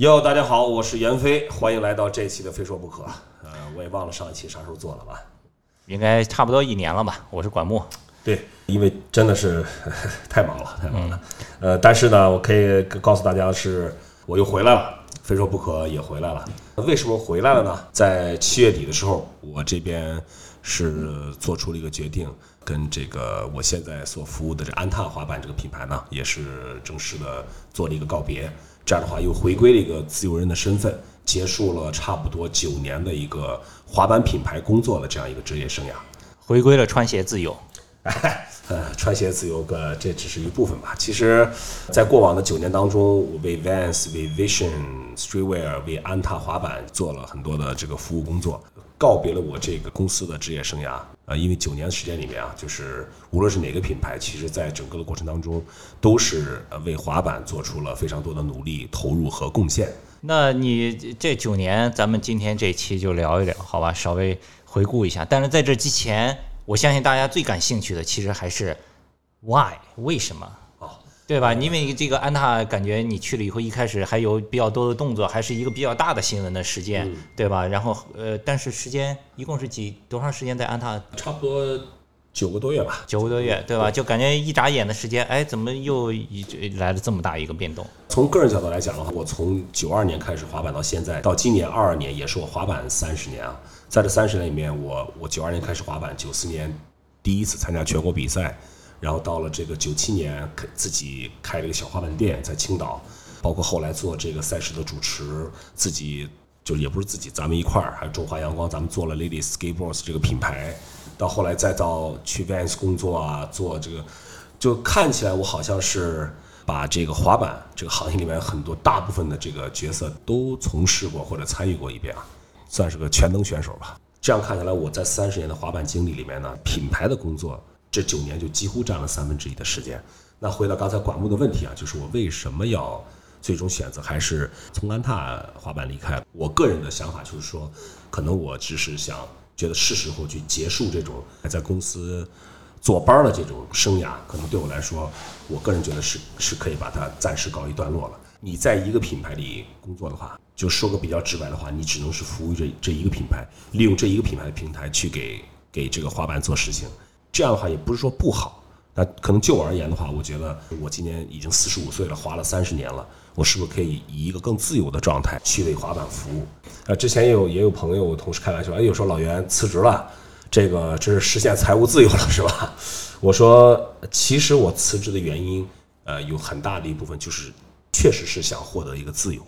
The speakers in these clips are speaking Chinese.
哟，大家好，我是袁飞，欢迎来到这期的《非说不可》。呃，我也忘了上一期啥时候做了吧？应该差不多一年了吧？我是管木。对，因为真的是 太忙了，太忙了。呃，但是呢，我可以告诉大家是，我又回来了，《非说不可》也回来了。为什么回来了呢？在七月底的时候，我这边是做出了一个决定，跟这个我现在所服务的这安踏滑板这个品牌呢，也是正式的做了一个告别。这样的话，又回归了一个自由人的身份，结束了差不多九年的一个滑板品牌工作的这样一个职业生涯，回归了穿鞋自由。呃，穿鞋自由个这只是一部分吧。其实，在过往的九年当中，我为 Vans、为 Vision Streetwear、为安踏滑板做了很多的这个服务工作，告别了我这个公司的职业生涯。呃，因为九年的时间里面啊，就是无论是哪个品牌，其实在整个的过程当中，都是呃为滑板做出了非常多的努力、投入和贡献。那你这九年，咱们今天这期就聊一聊，好吧？稍微回顾一下。但是在这之前，我相信大家最感兴趣的，其实还是 why 为什么，对吧？因为这个安踏，感觉你去了以后，一开始还有比较多的动作，还是一个比较大的新闻的事件，对吧？然后呃，但是时间一共是几多长时间在安踏？差不多九个多月吧，九个多月，对吧？就感觉一眨眼的时间，哎，怎么又一来了这么大一个变动？从个人角度来讲的话，我从九二年开始滑板到现在，到今年二二年，也是我滑板三十年啊。在这三十年里面，我我九二年开始滑板，九四年第一次参加全国比赛，然后到了这个九七年，自己开了一个小滑板店在青岛，包括后来做这个赛事的主持，自己就也不是自己，咱们一块儿，还有中华阳光，咱们做了 Ladies Skateboards 这个品牌，到后来再到去 Vans 工作啊，做这个，就看起来我好像是把这个滑板这个行业里面很多大部分的这个角色都从事过或者参与过一遍啊。算是个全能选手吧。这样看起来，我在三十年的滑板经历里面呢，品牌的工作这九年就几乎占了三分之一的时间。那回到刚才管木的问题啊，就是我为什么要最终选择还是从安踏滑板离开？我个人的想法就是说，可能我只是想觉得是时候去结束这种还在公司坐班的这种生涯。可能对我来说，我个人觉得是是可以把它暂时告一段落了。你在一个品牌里工作的话，就说个比较直白的话，你只能是服务于这这一个品牌，利用这一个品牌的平台去给给这个滑板做事情。这样的话也不是说不好，那可能就我而言的话，我觉得我今年已经四十五岁了，滑了三十年了，我是不是可以以一个更自由的状态去为滑板服务？啊，之前也有也有朋友同事开玩笑，哎，有说老袁辞职了，这个这是实现财务自由了是吧？我说其实我辞职的原因，呃，有很大的一部分就是。确实是想获得一个自由，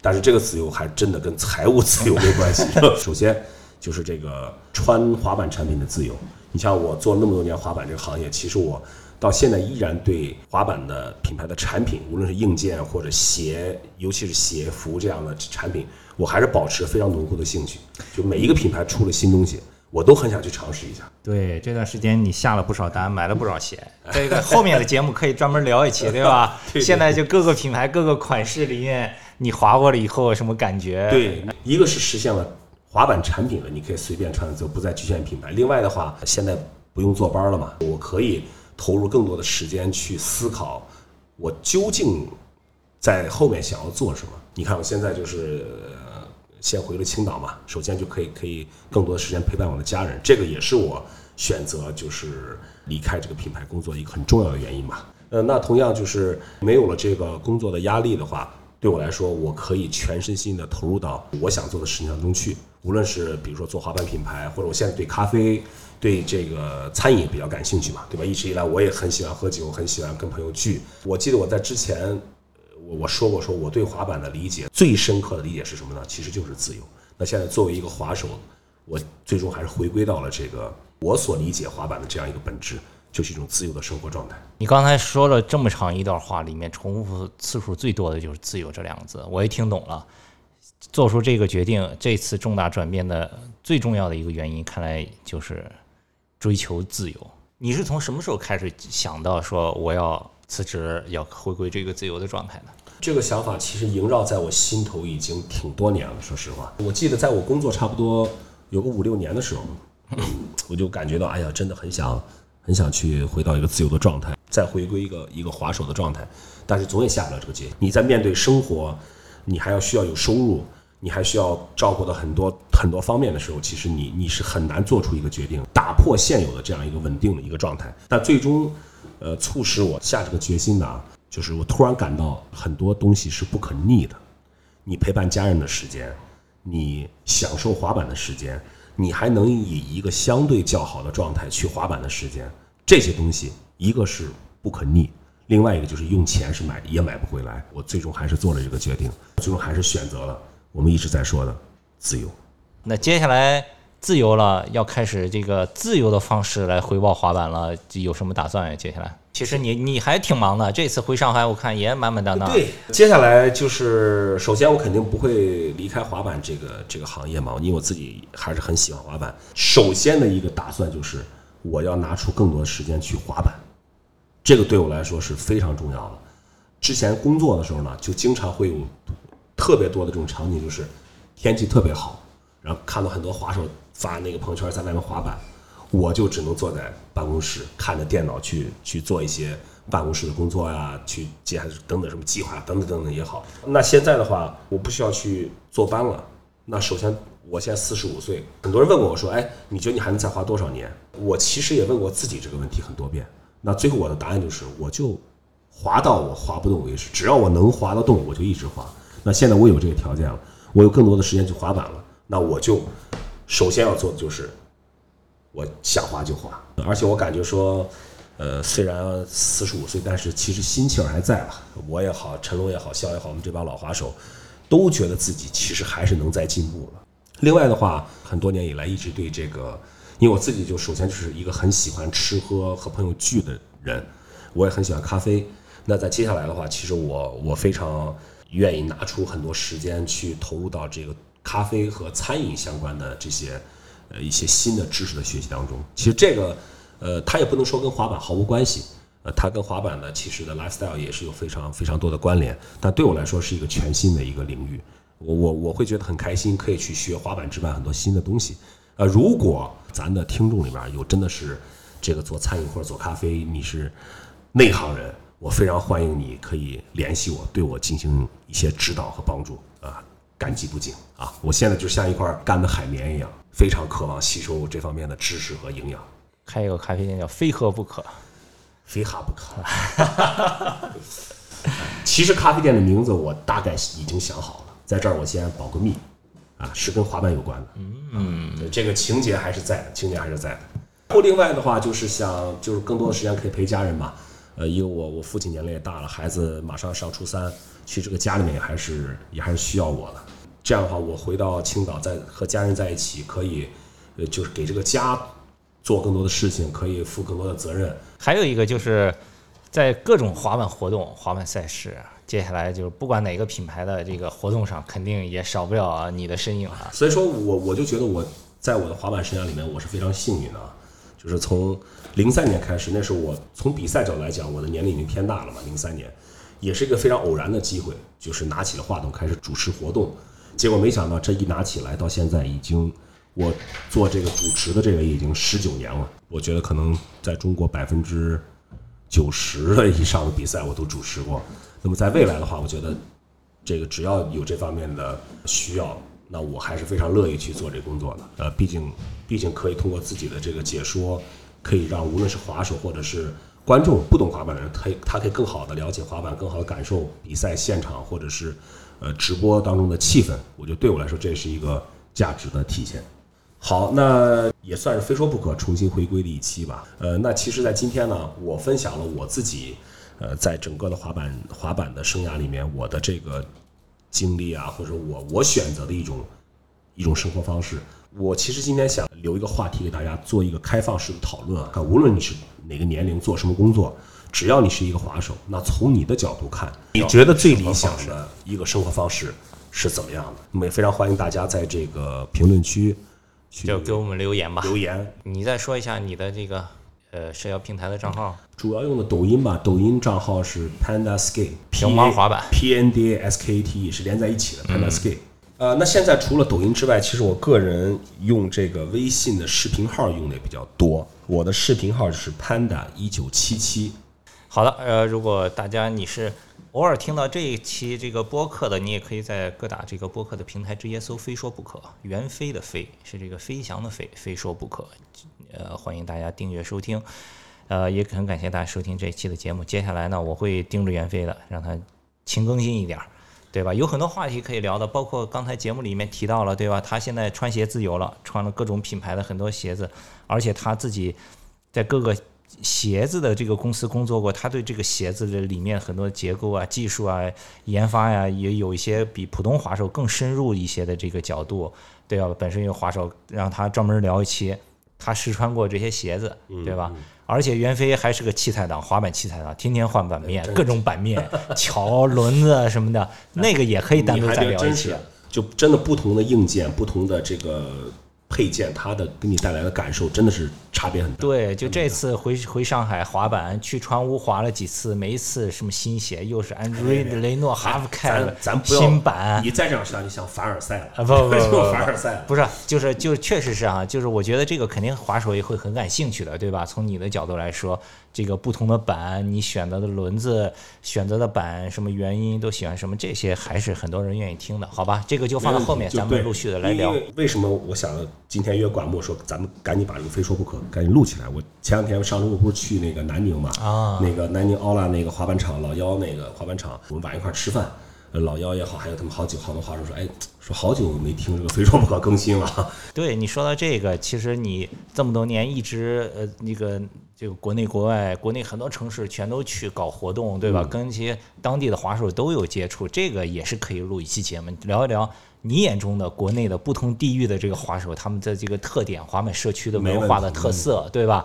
但是这个自由还真的跟财务自由没关系。首先就是这个穿滑板产品的自由。你像我做那么多年滑板这个行业，其实我到现在依然对滑板的品牌的产品，无论是硬件或者鞋，尤其是鞋服这样的产品，我还是保持非常浓厚的兴趣。就每一个品牌出了新东西。我都很想去尝试一下。对，这段时间你下了不少单，买了不少鞋。这个后面的节目可以专门聊一期，对吧？现在就各个品牌、各个款式里面，你滑过了以后什么感觉？对，一个是实现了滑板产品了，你可以随便穿，就不再局限品牌。另外的话，现在不用坐班了嘛，我可以投入更多的时间去思考，我究竟在后面想要做什么。你看，我现在就是。先回了青岛嘛，首先就可以可以更多的时间陪伴我的家人，这个也是我选择就是离开这个品牌工作一个很重要的原因嘛。呃，那同样就是没有了这个工作的压力的话，对我来说，我可以全身心的投入到我想做的事情当中去。无论是比如说做滑板品牌，或者我现在对咖啡、对这个餐饮比较感兴趣嘛，对吧？一直以来我也很喜欢喝酒，很喜欢跟朋友聚。我记得我在之前。我我说过，说我对滑板的理解最深刻的理解是什么呢？其实就是自由。那现在作为一个滑手，我最终还是回归到了这个我所理解滑板的这样一个本质，就是一种自由的生活状态。你刚才说了这么长一段话，里面重复次数最多的就是“自由”这两个字，我也听懂了。做出这个决定，这次重大转变的最重要的一个原因，看来就是追求自由。你是从什么时候开始想到说我要？辞职要回归这个自由的状态呢？这个想法其实萦绕在我心头已经挺多年了。说实话，我记得在我工作差不多有个五六年的时候，我就感觉到，哎呀，真的很想很想去回到一个自由的状态，再回归一个一个滑手的状态。但是总也下不了这个决心。你在面对生活，你还要需要有收入，你还需要照顾到很多很多方面的时候，其实你你是很难做出一个决定，打破现有的这样一个稳定的一个状态。但最终，呃，促使我下这个决心的啊，就是我突然感到很多东西是不可逆的。你陪伴家人的时间，你享受滑板的时间，你还能以一个相对较好的状态去滑板的时间，这些东西一个是不可逆，另外一个就是用钱是买也买不回来。我最终还是做了这个决定，最终还是选择了我们一直在说的自由。那接下来自由了，要开始这个自由的方式来回报滑板了，有什么打算呀？接下来，其实你你还挺忙的，这次回上海我看也满满当当。对，接下来就是首先我肯定不会离开滑板这个这个行业嘛，因为我自己还是很喜欢滑板。首先的一个打算就是我要拿出更多的时间去滑板，这个对我来说是非常重要的。之前工作的时候呢，就经常会有特别多的这种场景，就是天气特别好，然后看到很多滑手发那个朋友圈在外面滑板，我就只能坐在办公室看着电脑去去做一些办公室的工作呀，去接等等什么计划等等等等也好。那现在的话，我不需要去坐班了。那首先，我现在四十五岁，很多人问过我说：“哎，你觉得你还能再滑多少年？”我其实也问过自己这个问题很多遍。那最后我的答案就是，我就滑到我滑不动为止，只要我能滑得动，我就一直滑。那现在我有这个条件了，我有更多的时间去滑板了，那我就首先要做的就是，我想滑就滑。而且我感觉说，呃，虽然四十五岁，但是其实心气儿还在吧。我也好，陈龙也好，肖也好，我们这帮老滑手都觉得自己其实还是能再进步的。另外的话，很多年以来一直对这个，因为我自己就首先就是一个很喜欢吃喝和朋友聚的人，我也很喜欢咖啡。那在接下来的话，其实我我非常愿意拿出很多时间去投入到这个咖啡和餐饮相关的这些呃一些新的知识的学习当中。其实这个呃，它也不能说跟滑板毫无关系，呃，它跟滑板的其实的 lifestyle 也是有非常非常多的关联。但对我来说是一个全新的一个领域，我我我会觉得很开心，可以去学滑板之外很多新的东西。呃，如果咱的听众里边有真的是这个做餐饮或者做咖啡，你是内行人。我非常欢迎你，可以联系我，对我进行一些指导和帮助啊，感激不尽啊！我现在就像一块干的海绵一样，非常渴望吸收这方面的知识和营养。开一个咖啡店叫“非喝不可”，非哈不可。其实咖啡店的名字我大概已经想好了，在这儿我先保个密啊，是跟滑板有关的。嗯，这个情节还是在的，情节还是在的。后另外的话就是想，就是更多的时间可以陪家人嘛。呃，因为我我父亲年龄也大了，孩子马上上初三，其实这个家里面也还是也还是需要我的。这样的话，我回到青岛，在和家人在一起，可以，呃，就是给这个家做更多的事情，可以负更多的责任。还有一个就是在各种滑板活动、滑板赛事，接下来就是不管哪个品牌的这个活动上，肯定也少不了你的身影啊。所以说我我就觉得我在我的滑板生涯里面，我是非常幸运的，就是从。零三年开始，那时候我从比赛角度来讲，我的年龄已经偏大了嘛。零三年，也是一个非常偶然的机会，就是拿起了话筒开始主持活动。结果没想到这一拿起来，到现在已经我做这个主持的这个已经十九年了。我觉得可能在中国百分之九十的以上的比赛我都主持过。那么在未来的话，我觉得这个只要有这方面的需要，那我还是非常乐意去做这工作的。呃，毕竟毕竟可以通过自己的这个解说。可以让无论是滑手或者是观众不懂滑板的人，他他可以更好的了解滑板，更好的感受比赛现场或者是呃直播当中的气氛。我觉得对我来说这是一个价值的体现。好，那也算是非说不可重新回归的一期吧。呃，那其实，在今天呢，我分享了我自己呃在整个的滑板滑板的生涯里面我的这个经历啊，或者我我选择的一种一种生活方式。我其实今天想留一个话题给大家做一个开放式的讨论啊，无论你是哪个年龄做什么工作，只要你是一个滑手，那从你的角度看，你觉得最理想的一个生活方式是怎么样的？那么也非常欢迎大家在这个评论区就给我们留言吧。留言，你再说一下你的这个呃社交平台的账号，主要用的抖音吧，抖音账号是 Panda Skate，平毛滑板，P N D A S K A T 是连在一起的 Panda Skate。呃，那现在除了抖音之外，其实我个人用这个微信的视频号用的也比较多。我的视频号就是 panda 一九七七。好的，呃，如果大家你是偶尔听到这一期这个播客的，你也可以在各大这个播客的平台直接搜“非说不可”，袁飞的飞是这个飞翔的飞，非说不可。呃，欢迎大家订阅收听。呃，也很感谢大家收听这一期的节目。接下来呢，我会盯着袁飞的，让他勤更新一点儿，对吧？有很多话题可以聊的，包括刚才节目里面提到了，对吧？他现在穿鞋自由了，穿了各种品牌的很多鞋子，而且他自己在各个鞋子的这个公司工作过，他对这个鞋子的里面很多结构啊、技术啊、研发呀，也有一些比普通滑手更深入一些的这个角度，对吧？本身有滑手，让他专门聊一期，他试穿过这些鞋子，对吧？而且袁飞还是个器材党，滑板器材党，天天换板面，各种板面、桥、轮子什么的，那个也可以单独再聊一期。就真的不同的硬件，不同的这个。配件，它的给你带来的感受真的是差别很大。对，就这次回回上海滑板，去川屋滑了几次，每一次什么新鞋，又是安德瑞雷诺哈弗开的咱新版。你再这样想，就像凡尔赛了。啊不不不，凡尔赛不是，就是就确实是啊，就是我觉得这个肯定滑手也会很感兴趣的，对吧？从你的角度来说。这个不同的板，你选择的轮子、选择的板，什么原因都喜欢什么，这些还是很多人愿意听的，好吧？这个就放到后面，咱们陆续的来聊。为什么我想今天约管木说，咱们赶紧把这个非说不可赶紧录起来？我前两天上周末不是去那个南宁嘛？啊，那个南宁奥拉那个滑板场，老幺那个滑板场，我们晚一块吃饭。老幺也好，还有他们好几好多话说说，哎，说好久没听这个 非说不可更新了。对你说到这个，其实你这么多年一直呃那个这个国内国外，国内很多城市全都去搞活动，对吧？跟一些当地的滑手都有接触，这个也是可以录一期节目，聊一聊你眼中的国内的不同地域的这个滑手，他们的这个特点，滑板社区的文化的特色，对吧？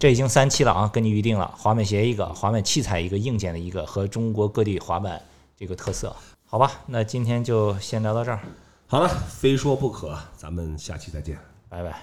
这已经三期了啊，跟你预定了，滑板鞋一个，滑板器材一个，硬件的一个，和中国各地滑板。这个特色，好吧，那今天就先聊到这儿。好了，非说不可，咱们下期再见，拜拜。